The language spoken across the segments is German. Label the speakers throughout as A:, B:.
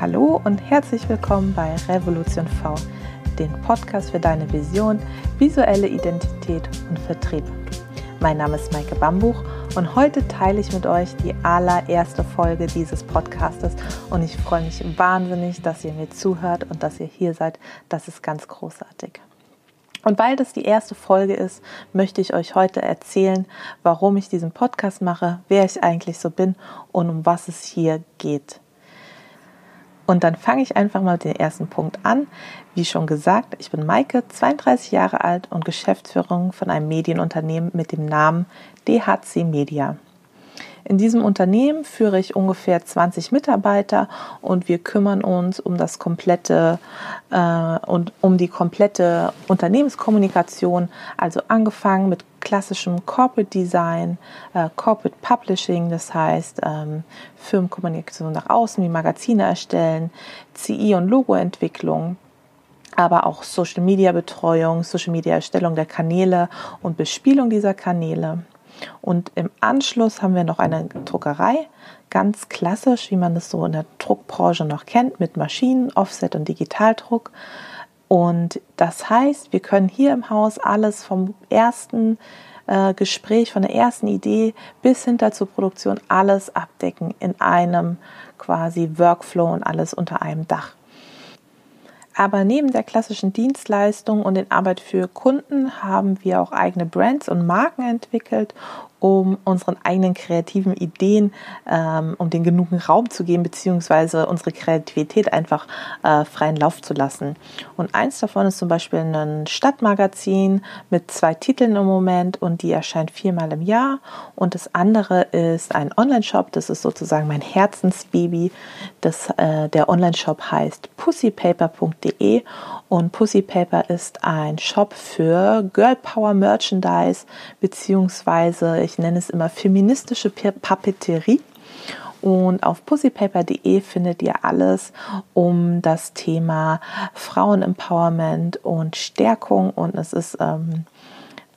A: Hallo und herzlich willkommen bei Revolution V, den Podcast für deine Vision, visuelle Identität und Vertrieb. Mein Name ist Maike Bambuch und heute teile ich mit euch die allererste Folge dieses Podcastes und ich freue mich wahnsinnig, dass ihr mir zuhört und dass ihr hier seid. Das ist ganz großartig. Und weil das die erste Folge ist, möchte ich euch heute erzählen, warum ich diesen Podcast mache, wer ich eigentlich so bin und um was es hier geht. Und dann fange ich einfach mal mit dem ersten Punkt an. Wie schon gesagt, ich bin Maike, 32 Jahre alt und Geschäftsführerin von einem Medienunternehmen mit dem Namen DHC Media. In diesem Unternehmen führe ich ungefähr 20 Mitarbeiter und wir kümmern uns um das komplette äh, und um die komplette Unternehmenskommunikation, also angefangen mit klassischem Corporate Design, äh, Corporate Publishing, das heißt ähm, Firmenkommunikation nach außen, wie Magazine erstellen, CI und Logoentwicklung aber auch Social Media Betreuung, Social Media Erstellung der Kanäle und Bespielung dieser Kanäle. Und im Anschluss haben wir noch eine Druckerei, ganz klassisch, wie man es so in der Druckbranche noch kennt, mit Maschinen, Offset und Digitaldruck. Und das heißt, wir können hier im Haus alles vom ersten äh, Gespräch, von der ersten Idee bis hinter zur Produktion alles abdecken in einem quasi Workflow und alles unter einem Dach. Aber neben der klassischen Dienstleistung und den Arbeit für Kunden haben wir auch eigene Brands und Marken entwickelt um unseren eigenen kreativen Ideen, ähm, um den genugen Raum zu geben, beziehungsweise unsere Kreativität einfach äh, freien Lauf zu lassen. Und eins davon ist zum Beispiel ein Stadtmagazin mit zwei Titeln im Moment und die erscheint viermal im Jahr. Und das andere ist ein Online-Shop, das ist sozusagen mein Herzensbaby. Das, äh, der Online-Shop heißt pussypaper.de und Pussy Paper ist ein Shop für Girl Power Merchandise, beziehungsweise ich nenne es immer feministische Papeterie. Und auf pussypaper.de findet ihr alles um das Thema Frauenempowerment und Stärkung. Und es ist ähm,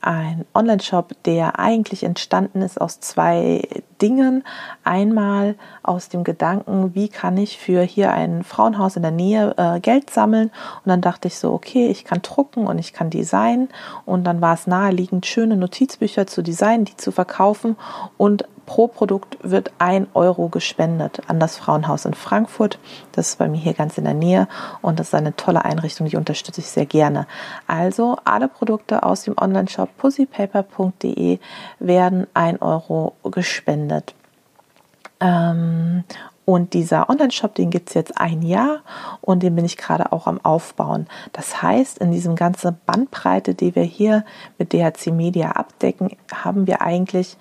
A: ein Online-Shop, der eigentlich entstanden ist aus zwei Dingen. Einmal aus dem Gedanken, wie kann ich für hier ein Frauenhaus in der Nähe äh, Geld sammeln. Und dann dachte ich so, okay, ich kann drucken und ich kann designen. Und dann war es naheliegend, schöne Notizbücher zu designen, die zu verkaufen und pro Produkt wird ein Euro gespendet an das Frauenhaus in Frankfurt. Das ist bei mir hier ganz in der Nähe und das ist eine tolle Einrichtung, die unterstütze ich sehr gerne. Also alle Produkte aus dem Online-Shop pussypaper.de werden ein Euro gespendet. Ähm, und dieser Online-Shop, den gibt es jetzt ein Jahr und den bin ich gerade auch am Aufbauen. Das heißt, in diesem ganzen Bandbreite, die wir hier mit DHC Media abdecken, haben wir eigentlich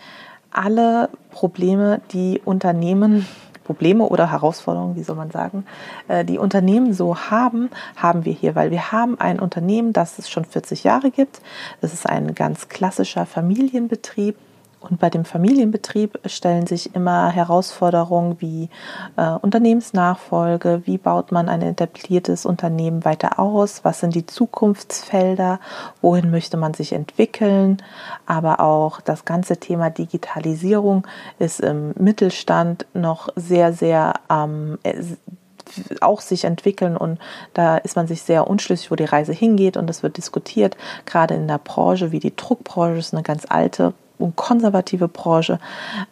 A: alle Probleme, die Unternehmen, Probleme oder Herausforderungen, wie soll man sagen, äh, die Unternehmen so haben, haben wir hier, weil wir haben ein Unternehmen, das es schon 40 Jahre gibt. Das ist ein ganz klassischer Familienbetrieb und bei dem Familienbetrieb stellen sich immer Herausforderungen wie äh, Unternehmensnachfolge, wie baut man ein etabliertes Unternehmen weiter aus, was sind die Zukunftsfelder, wohin möchte man sich entwickeln, aber auch das ganze Thema Digitalisierung ist im Mittelstand noch sehr, sehr ähm, auch sich entwickeln. Und da ist man sich sehr unschlüssig, wo die Reise hingeht. Und das wird diskutiert, gerade in der Branche wie die Druckbranche ist eine ganz alte und konservative Branche.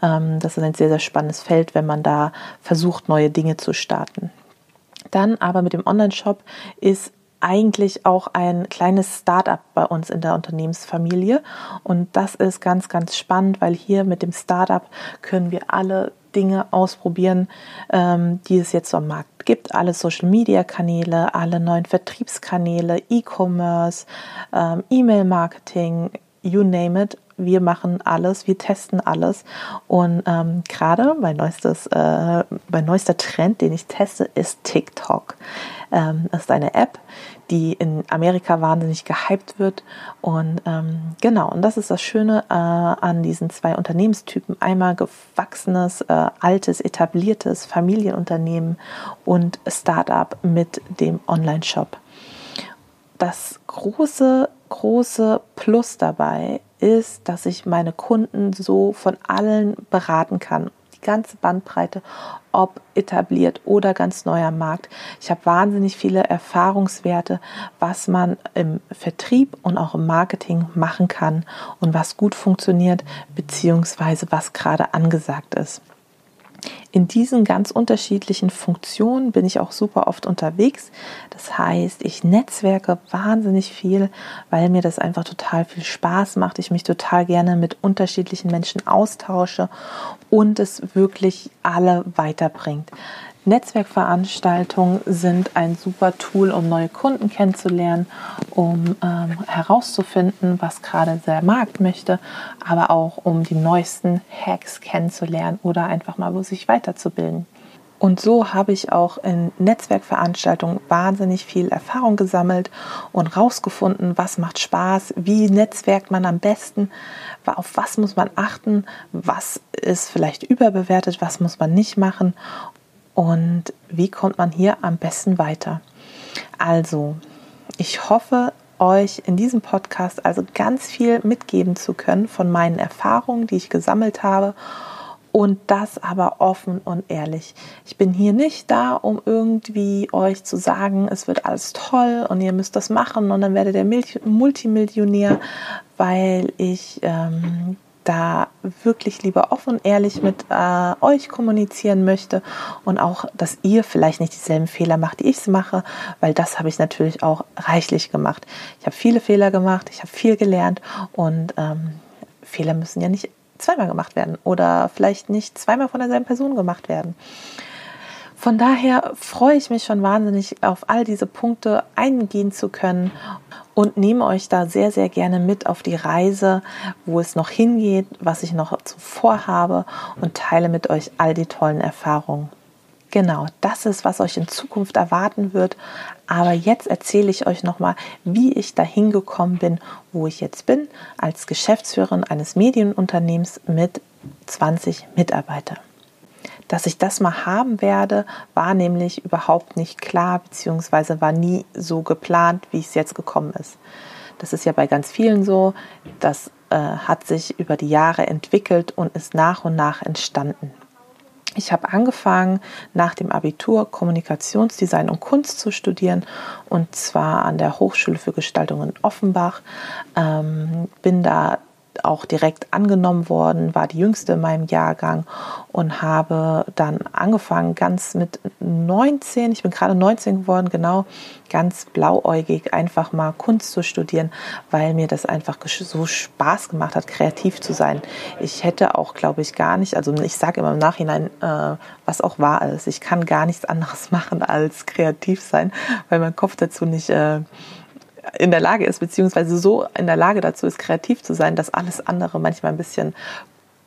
A: Ähm, das ist ein sehr, sehr spannendes Feld, wenn man da versucht, neue Dinge zu starten. Dann aber mit dem Online-Shop ist eigentlich auch ein kleines Start-up bei uns in der Unternehmensfamilie. Und das ist ganz, ganz spannend, weil hier mit dem Start-up können wir alle Dinge ausprobieren, ähm, die es jetzt am Markt gibt. Alle Social-Media-Kanäle, alle neuen Vertriebskanäle, E-Commerce, ähm, E-Mail-Marketing, you name it wir machen alles, wir testen alles. Und ähm, gerade mein, äh, mein neuester Trend, den ich teste, ist TikTok. Ähm, ist eine App, die in Amerika wahnsinnig gehypt wird. Und ähm, genau, und das ist das Schöne äh, an diesen zwei Unternehmenstypen. Einmal gewachsenes, äh, altes, etabliertes Familienunternehmen und Startup mit dem Online-Shop. Das große, große Plus dabei ist, dass ich meine Kunden so von allen beraten kann. Die ganze Bandbreite, ob etabliert oder ganz neuer Markt. Ich habe wahnsinnig viele Erfahrungswerte, was man im Vertrieb und auch im Marketing machen kann und was gut funktioniert, beziehungsweise was gerade angesagt ist in diesen ganz unterschiedlichen Funktionen bin ich auch super oft unterwegs. Das heißt, ich netzwerke wahnsinnig viel, weil mir das einfach total viel Spaß macht. Ich mich total gerne mit unterschiedlichen Menschen austausche und es wirklich alle weiterbringt. Netzwerkveranstaltungen sind ein super Tool, um neue Kunden kennenzulernen, um ähm, herauszufinden, was gerade der Markt möchte, aber auch um die neuesten Hacks kennenzulernen oder einfach mal sich weiterzubilden. Und so habe ich auch in Netzwerkveranstaltungen wahnsinnig viel Erfahrung gesammelt und rausgefunden, was macht Spaß, wie netzwerkt man am besten, auf was muss man achten, was ist vielleicht überbewertet, was muss man nicht machen und wie kommt man hier am besten weiter. Also, ich hoffe, euch in diesem Podcast also ganz viel mitgeben zu können von meinen Erfahrungen, die ich gesammelt habe und das aber offen und ehrlich. Ich bin hier nicht da, um irgendwie euch zu sagen, es wird alles toll und ihr müsst das machen und dann werdet ihr Multimillionär, weil ich ähm, da wirklich lieber offen und ehrlich mit äh, euch kommunizieren möchte und auch, dass ihr vielleicht nicht dieselben Fehler macht, die ich mache, weil das habe ich natürlich auch reichlich gemacht. Ich habe viele Fehler gemacht, ich habe viel gelernt und ähm, Fehler müssen ja nicht zweimal gemacht werden oder vielleicht nicht zweimal von derselben Person gemacht werden. Von daher freue ich mich schon wahnsinnig auf all diese Punkte eingehen zu können und nehme euch da sehr, sehr gerne mit auf die Reise, wo es noch hingeht, was ich noch zuvor habe und teile mit euch all die tollen Erfahrungen. Genau, das ist, was euch in Zukunft erwarten wird. Aber jetzt erzähle ich euch nochmal, wie ich dahin gekommen bin, wo ich jetzt bin, als Geschäftsführerin eines Medienunternehmens mit 20 Mitarbeitern. Dass ich das mal haben werde, war nämlich überhaupt nicht klar, beziehungsweise war nie so geplant, wie es jetzt gekommen ist. Das ist ja bei ganz vielen so. Das äh, hat sich über die Jahre entwickelt und ist nach und nach entstanden. Ich habe angefangen, nach dem Abitur Kommunikationsdesign und Kunst zu studieren und zwar an der Hochschule für Gestaltung in Offenbach. Ähm, bin da auch direkt angenommen worden, war die jüngste in meinem Jahrgang und habe dann angefangen, ganz mit 19, ich bin gerade 19 geworden, genau, ganz blauäugig einfach mal Kunst zu studieren, weil mir das einfach so Spaß gemacht hat, kreativ zu sein. Ich hätte auch, glaube ich, gar nicht, also ich sage immer im Nachhinein, äh, was auch wahr ist, ich kann gar nichts anderes machen als kreativ sein, weil mein Kopf dazu nicht... Äh, in der Lage ist, beziehungsweise so in der Lage dazu ist, kreativ zu sein, dass alles andere manchmal ein bisschen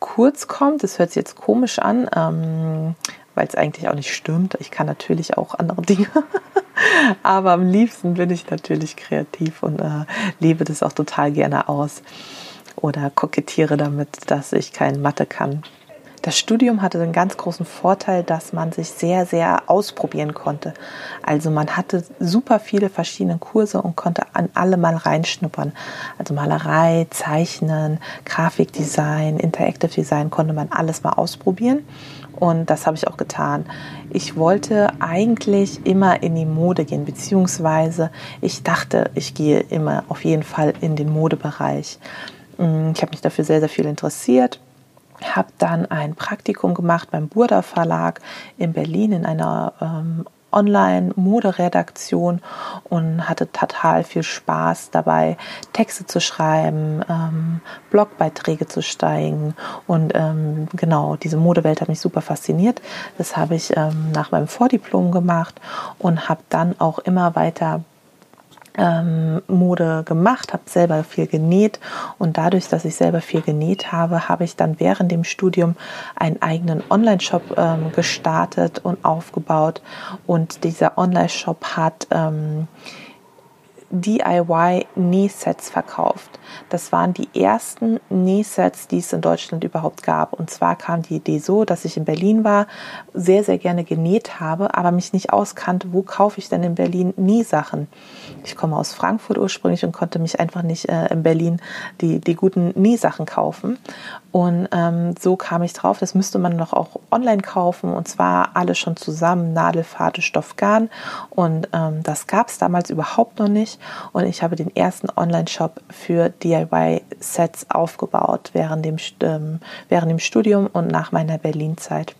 A: kurz kommt. Das hört sich jetzt komisch an, ähm, weil es eigentlich auch nicht stimmt. Ich kann natürlich auch andere Dinge. Aber am liebsten bin ich natürlich kreativ und äh, lebe das auch total gerne aus. Oder kokettiere damit, dass ich kein Mathe kann. Das Studium hatte den ganz großen Vorteil, dass man sich sehr, sehr ausprobieren konnte. Also man hatte super viele verschiedene Kurse und konnte an alle mal reinschnuppern. Also Malerei, Zeichnen, Grafikdesign, Interactive Design konnte man alles mal ausprobieren. Und das habe ich auch getan. Ich wollte eigentlich immer in die Mode gehen, beziehungsweise ich dachte, ich gehe immer auf jeden Fall in den Modebereich. Ich habe mich dafür sehr, sehr viel interessiert habe dann ein Praktikum gemacht beim Burda Verlag in Berlin in einer ähm, Online-Moderedaktion und hatte total viel Spaß dabei, Texte zu schreiben, ähm, Blogbeiträge zu steigen. Und ähm, genau, diese Modewelt hat mich super fasziniert. Das habe ich ähm, nach meinem Vordiplom gemacht und habe dann auch immer weiter ähm, Mode gemacht, habe selber viel genäht und dadurch, dass ich selber viel genäht habe, habe ich dann während dem Studium einen eigenen Online-Shop ähm, gestartet und aufgebaut. Und dieser Online-Shop hat ähm, DIY-Nähsets verkauft. Das waren die ersten Nähsets, die es in Deutschland überhaupt gab. Und zwar kam die Idee so, dass ich in Berlin war, sehr, sehr gerne genäht habe, aber mich nicht auskannte, wo kaufe ich denn in Berlin Nähsachen. Ich komme aus Frankfurt ursprünglich und konnte mich einfach nicht äh, in Berlin die, die guten Nähsachen kaufen Und ähm, so kam ich drauf, das müsste man noch auch online kaufen und zwar alles schon zusammen, Nadel, Stoff, Garn. Und ähm, das gab es damals überhaupt noch nicht. Und ich habe den ersten Online-Shop für DIY-Sets aufgebaut während dem, ähm, während dem Studium und nach meiner Berlin-Zeit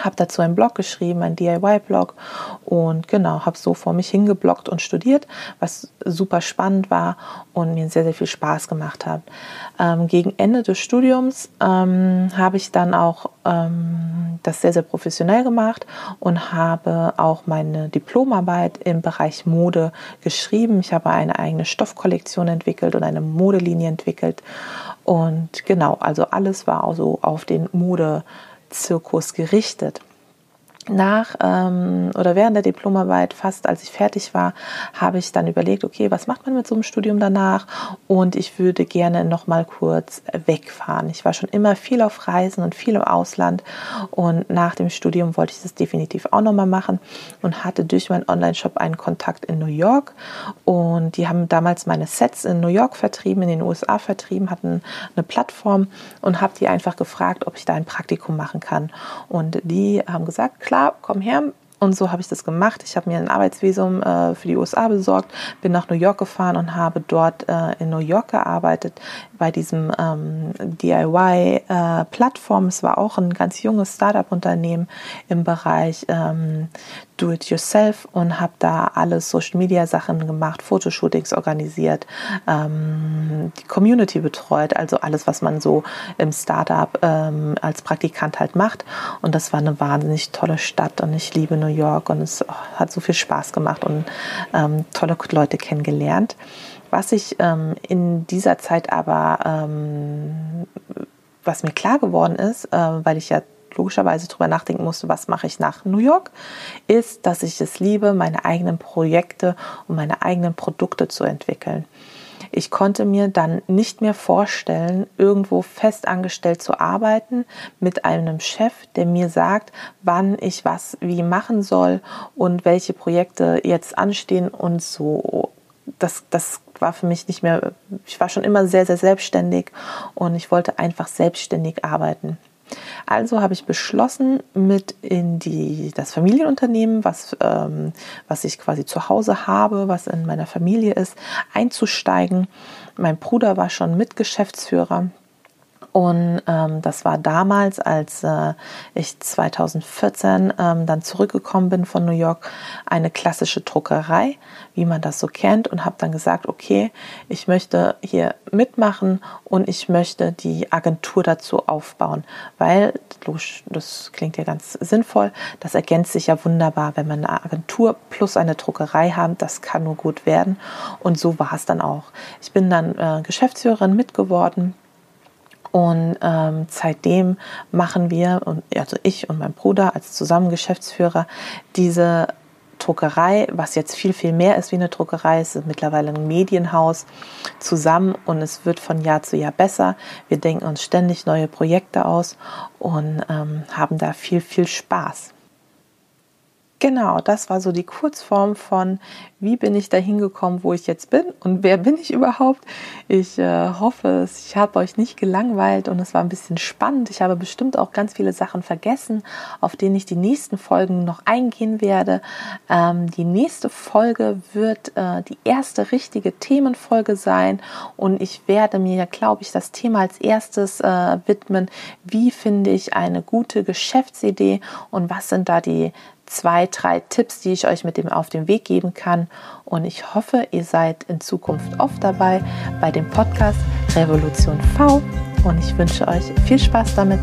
A: habe dazu einen Blog geschrieben, einen DIY-Blog und genau, habe so vor mich hingebloggt und studiert, was super spannend war und mir sehr, sehr viel Spaß gemacht hat. Ähm, gegen Ende des Studiums ähm, habe ich dann auch ähm, das sehr, sehr professionell gemacht und habe auch meine Diplomarbeit im Bereich Mode geschrieben. Ich habe eine eigene Stoffkollektion entwickelt und eine Modelinie entwickelt und genau, also alles war also auf den Mode Zirkus gerichtet nach ähm, oder während der Diplomarbeit, fast als ich fertig war, habe ich dann überlegt, okay, was macht man mit so einem Studium danach? Und ich würde gerne noch mal kurz wegfahren. Ich war schon immer viel auf Reisen und viel im Ausland und nach dem Studium wollte ich das definitiv auch noch mal machen und hatte durch meinen Online-Shop einen Kontakt in New York und die haben damals meine Sets in New York vertrieben, in den USA vertrieben, hatten eine Plattform und habe die einfach gefragt, ob ich da ein Praktikum machen kann und die haben gesagt, klar klar, komm her. Und so habe ich das gemacht. Ich habe mir ein Arbeitsvisum äh, für die USA besorgt, bin nach New York gefahren und habe dort äh, in New York gearbeitet bei diesem ähm, DIY-Plattform. Äh, es war auch ein ganz junges Startup-Unternehmen im Bereich ähm, Do-it-yourself und habe da alle Social-Media-Sachen gemacht, Fotoshootings organisiert, ähm, die Community betreut, also alles, was man so im Startup ähm, als Praktikant halt macht. Und das war eine wahnsinnig tolle Stadt und ich liebe New York und es oh, hat so viel Spaß gemacht und ähm, tolle Leute kennengelernt. Was ich ähm, in dieser Zeit aber, ähm, was mir klar geworden ist, äh, weil ich ja logischerweise darüber nachdenken musste, was mache ich nach New York, ist, dass ich es liebe, meine eigenen Projekte und meine eigenen Produkte zu entwickeln. Ich konnte mir dann nicht mehr vorstellen, irgendwo fest angestellt zu arbeiten mit einem Chef, der mir sagt, wann ich was wie machen soll und welche Projekte jetzt anstehen und so. Das, das war für mich nicht mehr, ich war schon immer sehr, sehr selbstständig und ich wollte einfach selbstständig arbeiten. Also habe ich beschlossen, mit in die, das Familienunternehmen, was, ähm, was ich quasi zu Hause habe, was in meiner Familie ist, einzusteigen. Mein Bruder war schon Mitgeschäftsführer und ähm, das war damals, als äh, ich 2014 ähm, dann zurückgekommen bin von New York, eine klassische Druckerei, wie man das so kennt, und habe dann gesagt, okay, ich möchte hier mitmachen und ich möchte die Agentur dazu aufbauen, weil, das klingt ja ganz sinnvoll, das ergänzt sich ja wunderbar, wenn man eine Agentur plus eine Druckerei haben, das kann nur gut werden. Und so war es dann auch. Ich bin dann äh, Geschäftsführerin mitgeworden und ähm, seitdem machen wir, also ich und mein Bruder als zusammen Geschäftsführer, diese Druckerei, was jetzt viel, viel mehr ist wie eine Druckerei, es ist mittlerweile ein Medienhaus zusammen und es wird von Jahr zu Jahr besser. Wir denken uns ständig neue Projekte aus und ähm, haben da viel, viel Spaß. Genau, das war so die Kurzform von, wie bin ich da hingekommen, wo ich jetzt bin und wer bin ich überhaupt. Ich äh, hoffe, ich habe euch nicht gelangweilt und es war ein bisschen spannend. Ich habe bestimmt auch ganz viele Sachen vergessen, auf denen ich die nächsten Folgen noch eingehen werde. Ähm, die nächste Folge wird äh, die erste richtige Themenfolge sein und ich werde mir, glaube ich, das Thema als erstes äh, widmen. Wie finde ich eine gute Geschäftsidee und was sind da die zwei, drei Tipps, die ich euch mit dem auf den Weg geben kann. Und ich hoffe, ihr seid in Zukunft oft dabei bei dem Podcast Revolution V. Und ich wünsche euch viel Spaß damit.